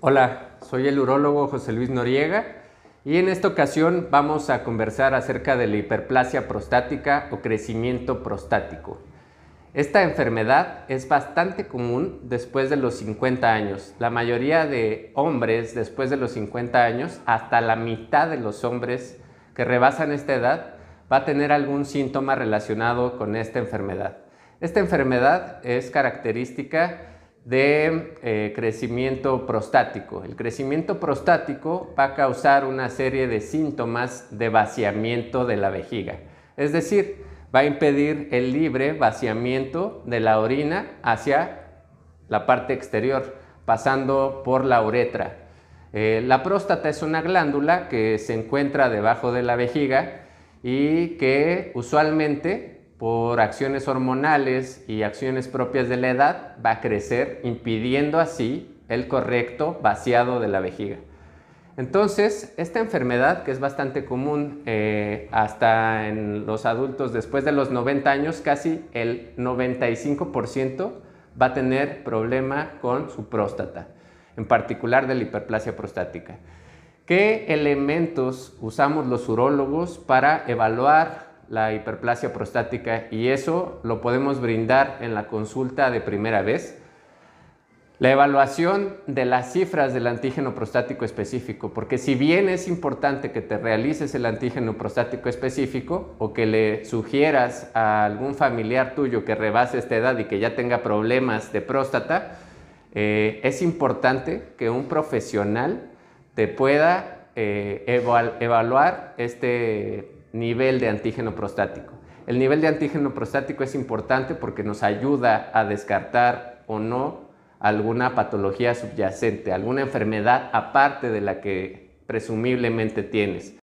Hola, soy el urólogo José Luis Noriega y en esta ocasión vamos a conversar acerca de la hiperplasia prostática o crecimiento prostático. Esta enfermedad es bastante común después de los 50 años. La mayoría de hombres después de los 50 años, hasta la mitad de los hombres que rebasan esta edad, va a tener algún síntoma relacionado con esta enfermedad. Esta enfermedad es característica de eh, crecimiento prostático. El crecimiento prostático va a causar una serie de síntomas de vaciamiento de la vejiga. Es decir, va a impedir el libre vaciamiento de la orina hacia la parte exterior, pasando por la uretra. Eh, la próstata es una glándula que se encuentra debajo de la vejiga y que usualmente por acciones hormonales y acciones propias de la edad, va a crecer, impidiendo así el correcto vaciado de la vejiga. Entonces, esta enfermedad, que es bastante común eh, hasta en los adultos después de los 90 años, casi el 95% va a tener problema con su próstata, en particular de la hiperplasia prostática. ¿Qué elementos usamos los urólogos para evaluar la hiperplasia prostática y eso lo podemos brindar en la consulta de primera vez. La evaluación de las cifras del antígeno prostático específico, porque si bien es importante que te realices el antígeno prostático específico o que le sugieras a algún familiar tuyo que rebase esta edad y que ya tenga problemas de próstata, eh, es importante que un profesional te pueda eh, evaluar este nivel de antígeno prostático. El nivel de antígeno prostático es importante porque nos ayuda a descartar o no alguna patología subyacente, alguna enfermedad aparte de la que presumiblemente tienes.